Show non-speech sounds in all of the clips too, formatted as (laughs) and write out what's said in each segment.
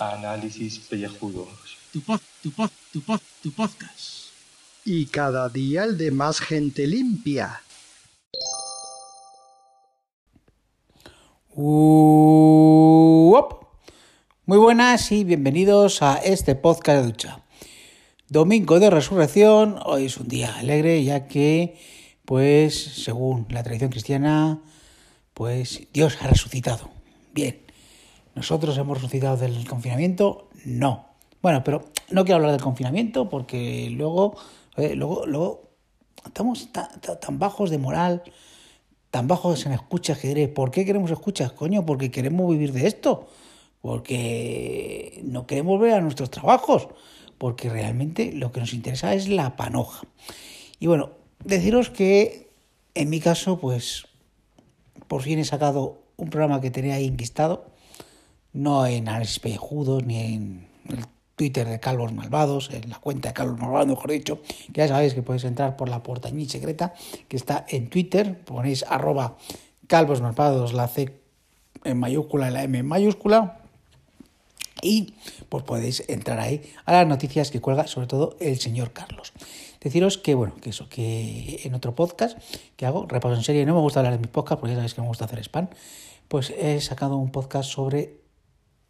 Análisis pellejudos. Tu pod, tu pod, tu pod, tu podcast. Y cada día el de más gente limpia. Uop. Muy buenas y bienvenidos a este podcast de ducha. Domingo de Resurrección, hoy es un día alegre ya que, pues, según la tradición cristiana, pues Dios ha resucitado. Bien, nosotros hemos resucitado del confinamiento, no. Bueno, pero no quiero hablar del confinamiento porque luego, luego, luego estamos ta- ta- tan bajos de moral, tan bajos en escuchas que diré, ¿por qué queremos escuchas, coño? Porque queremos vivir de esto, porque no queremos ver a nuestros trabajos, porque realmente lo que nos interesa es la panoja. Y bueno, deciros que en mi caso, pues por fin he sacado un programa que tenía ahí enquistado, no en análisis pellejudos ni en el Twitter de Calvos Malvados, en la cuenta de Calvos Malvados, mejor dicho, que ya sabéis que podéis entrar por la portañí secreta, que está en Twitter, ponéis arroba Calvos Malvados, la C en mayúscula la M en mayúscula, y pues podéis entrar ahí a las noticias que cuelga sobre todo el señor Carlos. Deciros que, bueno, que eso, que en otro podcast que hago, repaso en serie, no me gusta hablar de mis podcasts porque ya sabéis que me gusta hacer spam, pues he sacado un podcast sobre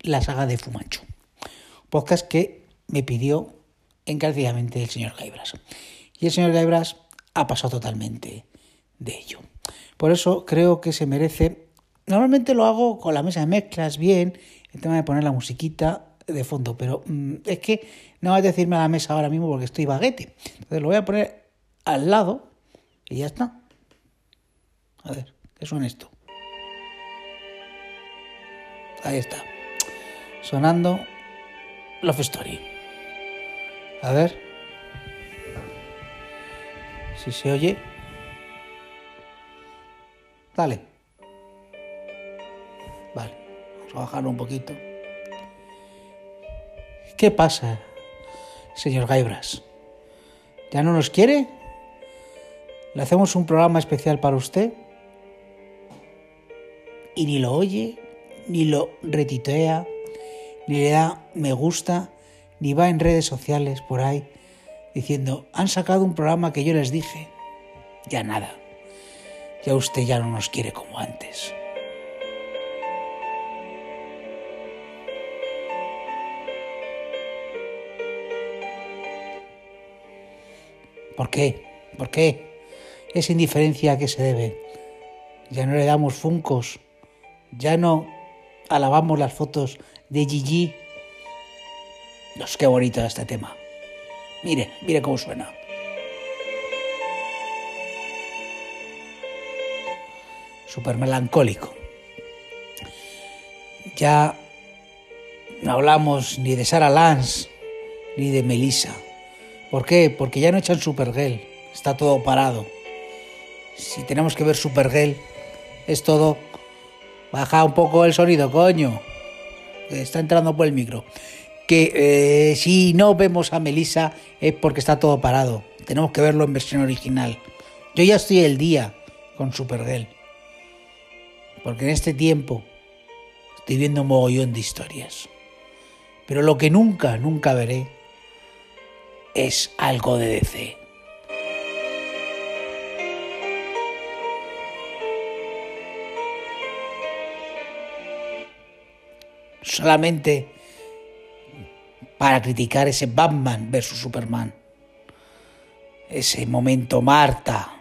la saga de Fumanchu. Podcast que me pidió encarecidamente el señor Gaibras. Y el señor Gaibras ha pasado totalmente de ello. Por eso creo que se merece. Normalmente lo hago con la mesa de mezclas bien, el tema de poner la musiquita de fondo, pero mm, es que no vas a decirme a la mesa ahora mismo porque estoy baguete. Entonces lo voy a poner al lado y ya está. A ver, ¿qué suena esto? Ahí está. Sonando Love Story. A ver. Si se oye. Dale. Vale. Vamos a bajarlo un poquito. ¿Qué pasa, señor Gaibras? ¿Ya no nos quiere? ¿Le hacemos un programa especial para usted? Y ni lo oye, ni lo retitea, ni le da me gusta, ni va en redes sociales por ahí diciendo, han sacado un programa que yo les dije. Ya nada. Ya usted ya no nos quiere como antes. ¿Por qué? ¿Por qué? Esa indiferencia a qué se debe. Ya no le damos funcos. Ya no alabamos las fotos de Gigi. Dios, qué bonito este tema. Mire, mire cómo suena. Súper melancólico. Ya no hablamos ni de Sarah Lance ni de Melissa. ¿Por qué? Porque ya no echan Supergirl. Está todo parado. Si tenemos que ver Supergirl, es todo. Baja un poco el sonido, coño. Está entrando por el micro. Que eh, si no vemos a Melissa es porque está todo parado. Tenemos que verlo en versión original. Yo ya estoy el día con Supergirl. Porque en este tiempo estoy viendo un mogollón de historias. Pero lo que nunca, nunca veré es algo de DC. Solamente para criticar ese Batman versus Superman. Ese momento Marta.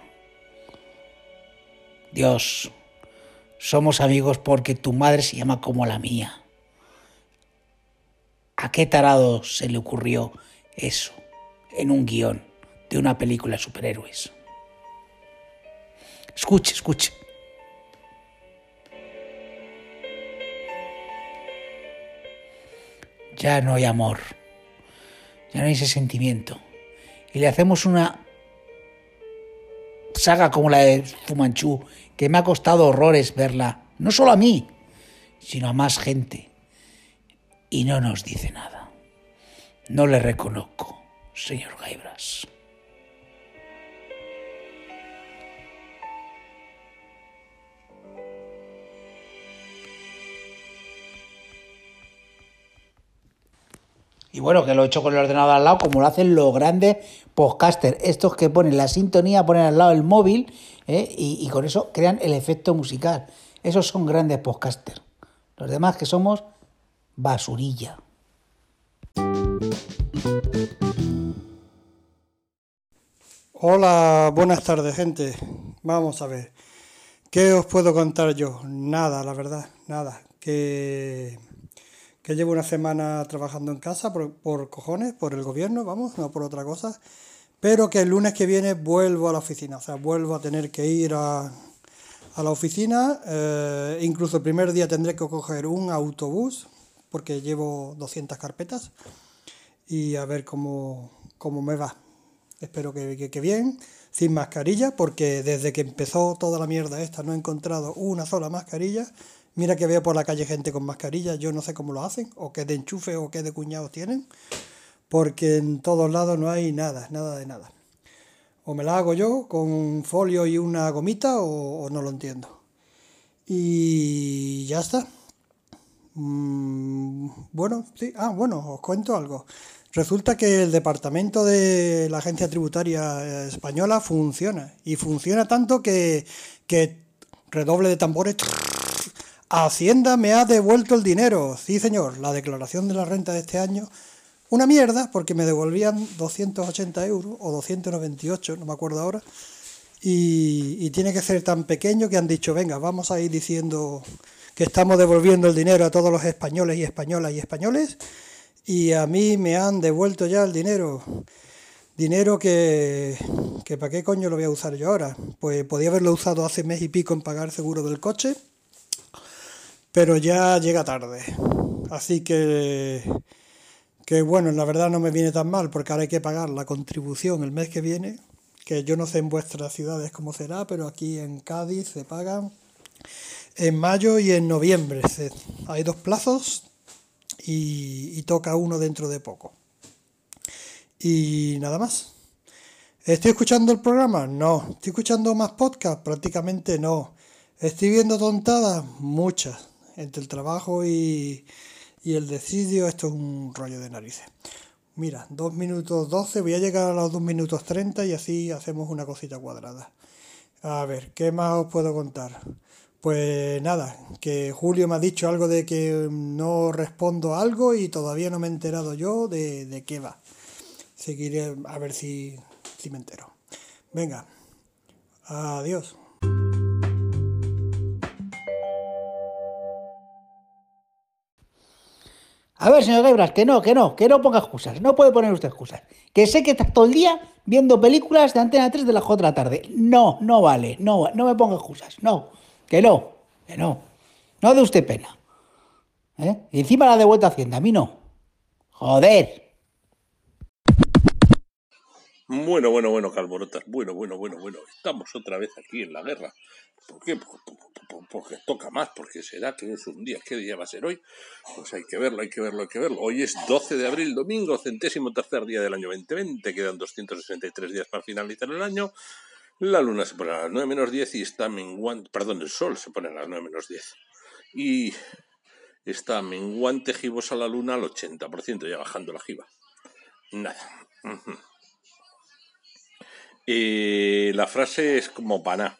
Dios, somos amigos porque tu madre se llama como la mía. ¿A qué tarado se le ocurrió eso en un guion de una película de superhéroes? Escuche, escuche. Ya no hay amor, ya no hay ese sentimiento. Y le hacemos una saga como la de Fumanchu, que me ha costado horrores verla, no solo a mí, sino a más gente. Y no nos dice nada. No le reconozco, señor Gaibras. Y bueno, que lo he hecho con el ordenador al lado, como lo hacen los grandes podcasters. Estos que ponen la sintonía, ponen al lado el móvil ¿eh? y, y, con eso crean el efecto musical. Esos son grandes podcasters. Los demás que somos basurilla. Hola, buenas tardes, gente. Vamos a ver. ¿Qué os puedo contar yo? Nada, la verdad, nada. Que, que llevo una semana trabajando en casa por, cojones, por el gobierno, vamos, no por otra cosa. Pero que el lunes que viene vuelvo a la oficina, o sea, vuelvo a tener que ir a, a la oficina. eh, incluso el primer día tendré que coger un autobús, porque llevo 200 carpetas, y a ver cómo, cómo me va. Espero que, que- que bien, sin mascarilla, porque desde que empezó toda la mierda esta no he encontrado una sola mascarilla. Mira que veo por la calle gente con mascarilla, yo no sé cómo lo hacen, o qué de enchufe o qué de cuñados tienen, porque en todos lados no hay nada, nada de nada. O me la hago yo con folio y una gomita o, o no lo entiendo. Y ya está. Mm, bueno, sí. Ah, bueno, os cuento algo. Resulta que el departamento de la Agencia Tributaria eh, Española funciona. Y funciona tanto que, redoble de tambores. Hacienda me ha devuelto el dinero. Sí, señor. La declaración de la renta de este año. Una mierda, porque me devolvían 280 euros o 298, no me acuerdo ahora. Y, y tiene que ser tan pequeño que han dicho, venga, vamos a ir diciendo que estamos devolviendo el dinero a todos los españoles y españolas y españoles. Y a mí me han devuelto ya el dinero. Dinero que, que ¿para qué coño lo voy a usar yo ahora? Pues podía haberlo usado hace mes y pico en pagar seguro del coche, pero ya llega tarde. Así que, que bueno, la verdad no me viene tan mal, porque ahora hay que pagar la contribución el mes que viene, que yo no sé en vuestras ciudades cómo será, pero aquí en Cádiz se pagan en mayo y en noviembre. Hay dos plazos y, y toca uno dentro de poco. Y nada más. ¿Estoy escuchando el programa? No. ¿Estoy escuchando más podcast? Prácticamente no. ¿Estoy viendo tontadas? Muchas. Entre el trabajo y, y el decidio, esto es un rollo de narices. Mira, 2 minutos 12, voy a llegar a los 2 minutos 30 y así hacemos una cosita cuadrada. A ver, ¿qué más os puedo contar? Pues nada, que Julio me ha dicho algo de que no respondo algo y todavía no me he enterado yo de, de qué va. Seguiré a ver si, si me entero. Venga, adiós. A ver, señor Gebras, que no, que no, que no ponga excusas. No puede poner usted excusas. Que sé que está todo el día viendo películas de Antena 3 de las 4 de la tarde. No, no vale, no, no me ponga excusas. No, que no, que no. No de usted pena. ¿Eh? Y encima la de vuelta a Hacienda, a mí no. Joder. Bueno, bueno, bueno, Calborotas. Bueno, bueno, bueno, bueno. Estamos otra vez aquí en la guerra. ¿Por qué? Por- por- por- Porque toca más, porque será que es un día. ¿Qué día va a ser hoy? Pues hay que verlo, hay que verlo, hay que verlo. Hoy es 12 de abril, domingo, centésimo tercer día del año 2020. Quedan 263 días para finalizar el año. La luna se pone a las 9 menos 10 y está menguante. Perdón, el sol se pone a las 9 menos 10. Y está menguante gibosa la luna al 80%, ya bajando la giba. Nada. Y la frase es como paná.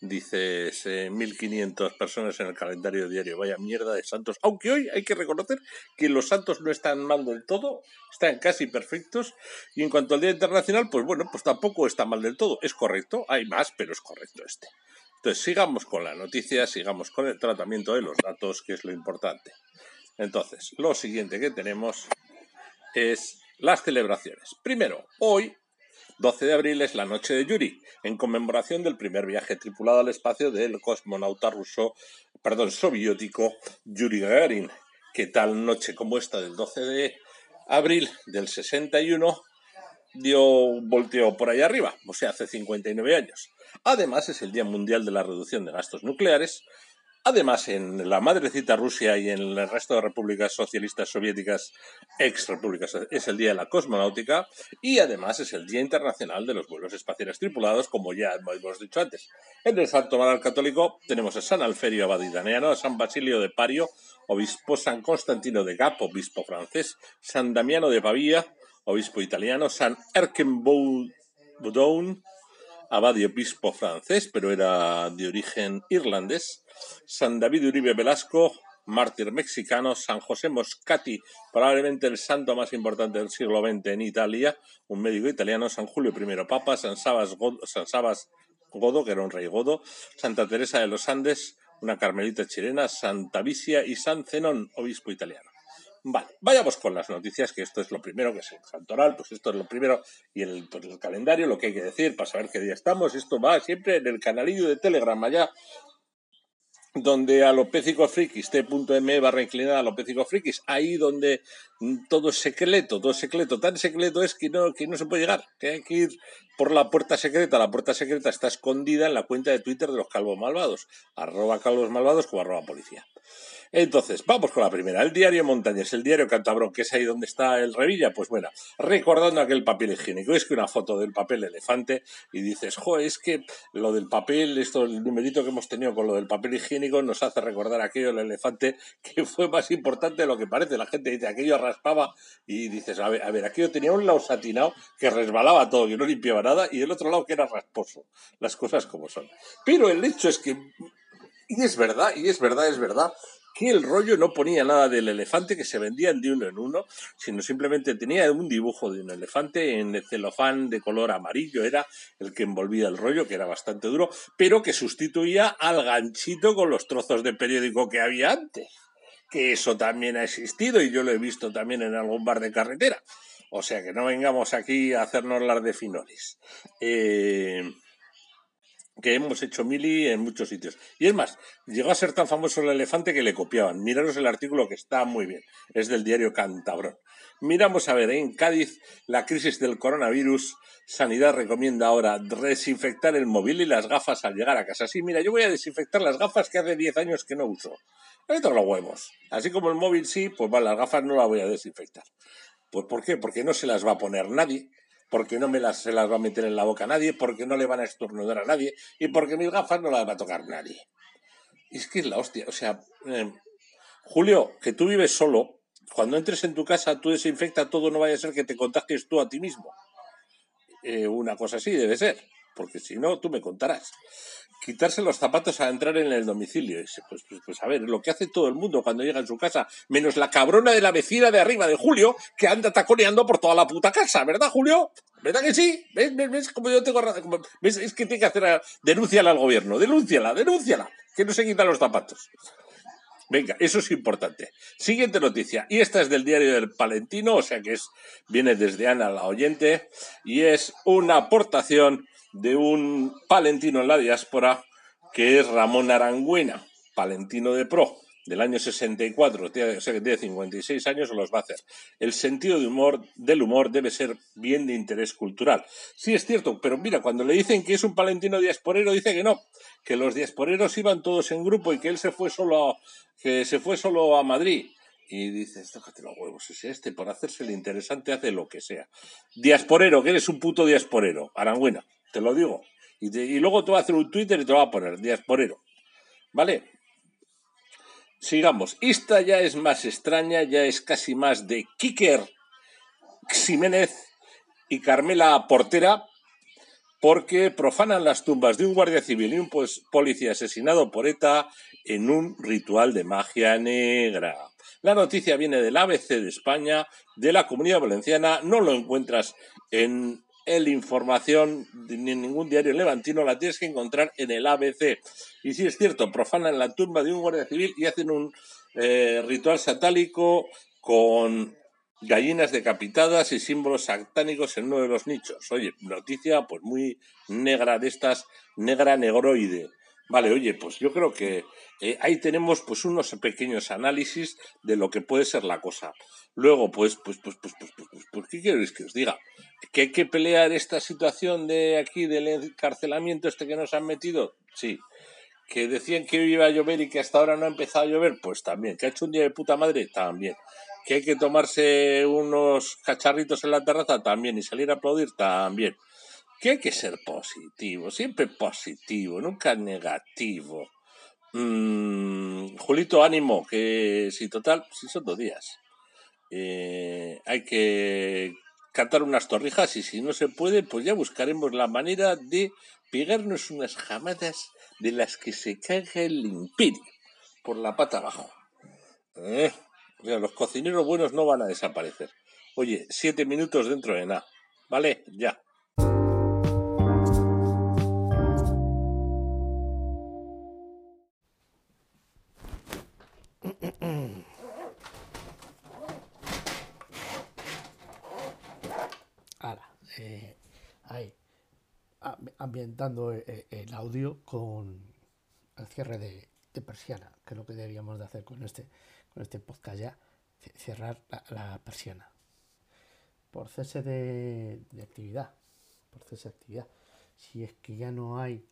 Dices, eh, 1500 personas en el calendario diario. Vaya mierda de santos. Aunque hoy hay que reconocer que los santos no están mal del todo, están casi perfectos. Y en cuanto al Día Internacional, pues bueno, pues tampoco está mal del todo. Es correcto, hay más, pero es correcto este. Entonces, sigamos con la noticia, sigamos con el tratamiento de los datos, que es lo importante. Entonces, lo siguiente que tenemos es las celebraciones. Primero, hoy 12 de abril es la noche de Yuri, en conmemoración del primer viaje tripulado al espacio del cosmonauta ruso, perdón, soviético Yuri Gagarin, que tal noche como esta del 12 de abril del 61 dio un volteo por ahí arriba, o sea, hace 59 años. Además, es el Día Mundial de la Reducción de Gastos Nucleares Además, en la madrecita Rusia y en el resto de repúblicas socialistas soviéticas, ex repúblicas, es el Día de la Cosmonáutica y además es el Día Internacional de los Vuelos Espaciales Tripulados, como ya hemos dicho antes. En el Santo Manuel Católico tenemos a San Alferio Abadidaneano, a San Basilio de Pario, obispo San Constantino de Gap, obispo francés, San Damiano de Pavía, obispo italiano, San Erkenboudon, abad y obispo francés, pero era de origen irlandés, San David Uribe Velasco, mártir mexicano, San José Moscati, probablemente el santo más importante del siglo XX en Italia, un médico italiano, San Julio I Papa, San Sabas, Godo, San Sabas Godo, que era un rey godo, Santa Teresa de los Andes, una carmelita chilena, Santa Vicia y San Zenón, obispo italiano. Vale, vayamos con las noticias, que esto es lo primero, que es el santoral, pues esto es lo primero, y el, pues el calendario, lo que hay que decir para saber qué día estamos, esto va siempre en el canalillo de Telegram allá, donde alopécico frikis, t.m barra inclinada alopécico frikis, ahí donde todo secreto, todo secreto, tan secreto es que no, que no se puede llegar, que hay que ir por la puerta secreta, la puerta secreta está escondida en la cuenta de Twitter de los calvos malvados, arroba calvos malvados como arroba policía. Entonces, vamos con la primera. El diario Montañés, el diario Cantabrón, que es ahí donde está el Revilla. Pues bueno, recordando aquel papel higiénico. Es que una foto del papel elefante y dices, jo, es que lo del papel, esto, el numerito que hemos tenido con lo del papel higiénico nos hace recordar aquello del elefante que fue más importante de lo que parece. La gente dice, aquello raspaba y dices, a ver, a ver, aquello tenía un lado satinado que resbalaba todo, y no limpiaba nada, y el otro lado que era rasposo. Las cosas como son. Pero el hecho es que y es verdad, y es verdad, es verdad, que el rollo no ponía nada del elefante que se vendían de uno en uno, sino simplemente tenía un dibujo de un elefante en el celofán de color amarillo, era el que envolvía el rollo, que era bastante duro, pero que sustituía al ganchito con los trozos de periódico que había antes. Que eso también ha existido y yo lo he visto también en algún bar de carretera. O sea que no vengamos aquí a hacernos las de finores. Eh, que hemos hecho mili en muchos sitios. Y es más, llegó a ser tan famoso el elefante que le copiaban. Miraros el artículo que está muy bien. Es del diario Cantabrón. Miramos a ver, en Cádiz, la crisis del coronavirus. Sanidad recomienda ahora desinfectar el móvil y las gafas al llegar a casa. Sí, mira, yo voy a desinfectar las gafas que hace 10 años que no uso. Esto los huevos. Así como el móvil sí, pues las gafas no las voy a desinfectar. Pues ¿por qué? Porque no se las va a poner nadie porque no me las, se las va a meter en la boca a nadie, porque no le van a estornudar a nadie y porque mis gafas no las va a tocar nadie. Y es que es la hostia. O sea, eh, Julio, que tú vives solo, cuando entres en tu casa tú desinfecta todo, no vaya a ser que te contagies tú a ti mismo. Eh, una cosa así debe ser, porque si no, tú me contarás quitarse los zapatos a entrar en el domicilio. pues, pues, pues, a ver, lo que hace todo el mundo cuando llega en su casa, menos la cabrona de la vecina de arriba de Julio, que anda taconeando por toda la puta casa, ¿verdad, Julio? ¿Verdad que sí? ¿Ves? ¿Ves? Como yo tengo ¿Ves? Es que tiene que hacer. Denúnciala al gobierno, denúnciala, denúnciala, que no se quitan los zapatos. Venga, eso es importante. Siguiente noticia. Y esta es del diario del Palentino, o sea que es, viene desde Ana la oyente, y es una aportación de un palentino en la diáspora que es Ramón Arangüena, palentino de pro, del año 64, o sea que tiene 56 años, los va a hacer. El sentido de humor, del humor debe ser bien de interés cultural. Sí, es cierto, pero mira, cuando le dicen que es un palentino diasporero, dice que no, que los diasporeros iban todos en grupo y que él se fue solo a, que se fue solo a Madrid. Y dices, tócate los huevos, es este, por hacerse el interesante hace lo que sea. Diasporero, que eres un puto diasporero, Arangüena te lo digo. Y, luego te va a hacer un Twitter y te va a poner diasporero. ¿Vale? Sigamos. Esta ya es más extraña, ya es casi más de Kiker Ximénez y Carmela Portera, porque profanan las tumbas de un guardia civil y un policía asesinado por ETA en un ritual de magia negra. La noticia viene del ABC de España, de la Comunidad Valenciana, no lo encuentras en el información ni ningún diario levantino, la tienes que encontrar en el ABC. Y si es cierto, profanan la tumba de un guardia civil y hacen un eh, ritual satánico con gallinas decapitadas y símbolos satánicos en uno de los nichos. Oye, noticia pues muy negra de estas, negra negroide. Vale, oye, pues yo creo que eh, ahí tenemos pues unos pequeños análisis de lo que puede ser la cosa. Luego, pues, pues, pues, pues, pues, pues, pues, ¿qué queréis que os diga? ¿Que hay que pelear esta situación de aquí del encarcelamiento este que nos han metido? Sí. Que decían que iba a llover y que hasta ahora no ha empezado a llover, pues también. Que ha hecho un día de puta madre, también. Que hay que tomarse unos cacharritos en la terraza, también. Y salir a aplaudir, también. Que hay que ser positivo, siempre positivo, nunca negativo. Mm, Julito, ánimo, que si total, si son dos días. Eh, hay que cantar unas torrijas y si no se puede, pues ya buscaremos la manera de pegarnos unas jamadas de las que se caga el imperio por la pata abajo. Eh, o sea, los cocineros buenos no van a desaparecer. Oye, siete minutos dentro de nada. ¿Vale? Ya. Ambientando e- e- el audio con el cierre de, persiana, que es lo que deberíamos de hacer con este, con este podcast ya, ce- cerrar la, persiana. Por cese de, de actividad, por cese actividad. Si es que ya no hay,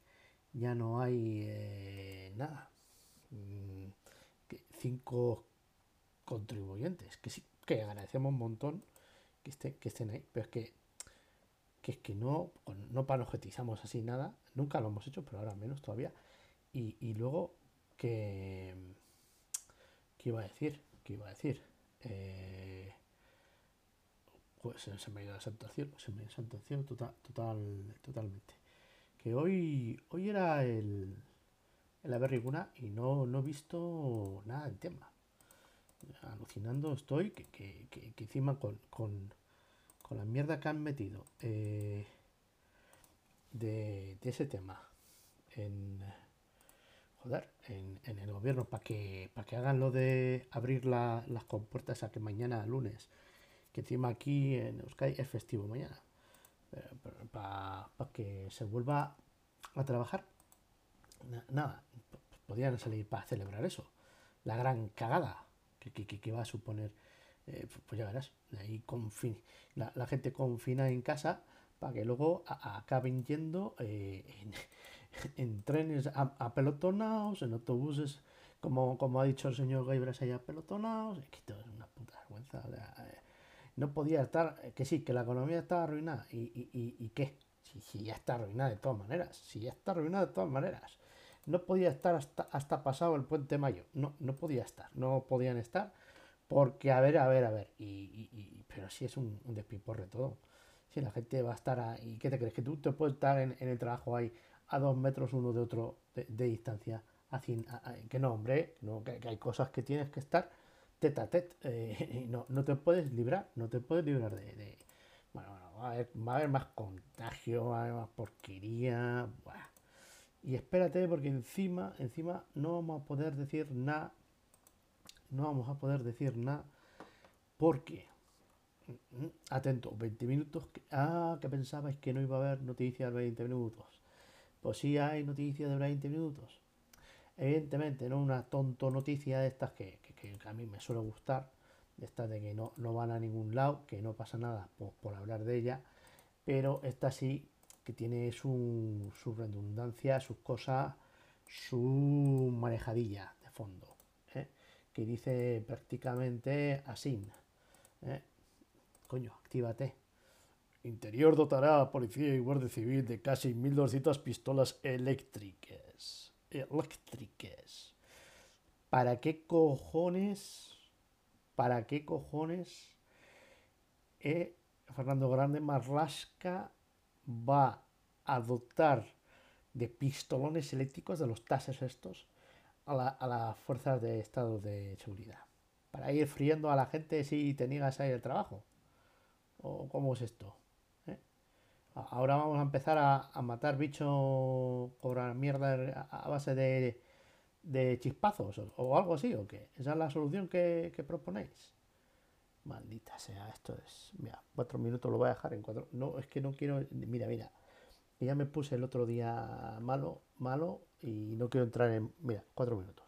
ya no hay eh, nada. Mm, cinco contribuyentes, que sí, que agradecemos un montón que, esté- que estén ahí, pero es que, que es que no, no panojetizamos así nada, nunca lo hemos hecho, pero ahora menos todavía. Y, y luego que, ¿qué iba a decir? ¿Qué iba a decir? Eh, pues se, me ha ido al cielo, se me ha ido al cielo total, total, totalmente. Que hoy, hoy era el, el Averriguna y no, no he visto nada del tema alucinando estoy que, que, que- encima con, con la mierda que han metido eh, de, ese tema en joder en, en el gobierno para que para que hagan lo de abrir la- las compuertas a que mañana lunes que encima aquí en Euskadi es festivo mañana para que se vuelva a trabajar Na- nada p- podían salir para celebrar eso. La gran cagada que- que- que va a suponer, eh, pues ya verás, ahí la, la gente confina en casa para que luego acaben yendo eh, en, (laughs) en trenes apelotonados, en autobuses, como, como ha dicho el señor Gaibras ahí apelotonados, es que esto es una puta vergüenza. eh, no podía estar, que sí, que la economía estaba arruinada, ¿y, y, y- y qué? Si, si ya está arruinada de todas maneras, si ya está arruinada de todas maneras no podía estar hasta, hasta pasado el puente mayo. No, no podía estar, no podían estar. Porque, a ver, a ver, a ver. Y, pero si es un, un despiporre todo. Si la gente va a estar ahí. ¿Qué te crees? Que tú te puedes estar en, el trabajo ahí a dos metros uno de otro de, distancia. A- que no, hombre, que hay cosas que tienes que estar tete a tete. eh, (laughs) no, no te puedes librar, no te puedes librar de. bueno, bueno, va a, haber, va a haber más contagio, va a haber más porquería. Y espérate, porque encima, encima no vamos a poder decir nada. No vamos a poder decir nada. Porque, atento, 20 minutos. ah, que pensabais que no iba a haber noticias de 20 minutos. Pues sí hay noticias de 20 minutos. Evidentemente, no una tonto noticia de estas que, que- a mí me suele gustar. De estas de que no, no van a ningún lado, que no pasa nada por, por hablar de ella. Pero esta sí que tiene su, su redundancia, sus cosas, su manejadilla de fondo. Que dice prácticamente así, ¿eh? coño, actívate. Interior dotará a Policía y Guardia Civil de casi 1.200 pistolas eléctricas. Eléctricas. ¿Para qué cojones? ¿Para qué cojones? eh, Fernando Grande Marlasca va a dotar de pistolones eléctricos de los tases estos a, la- a las fuerzas de estado de seguridad para ir friendo a la gente si te niegas a ir al trabajo o cómo es esto ¿Eh? Ahora vamos a empezar a, matar bichos la mierda a, base de, de chispazos o, algo así o qué esa es la solución que, que proponéis Maldita sea, esto es. Mira, cuatro minutos lo voy a dejar en cuatro. No, es que no quiero. Mira, mira. Ya me puse el otro día malo, malo y no quiero entrar en. Mira, cuatro minutos.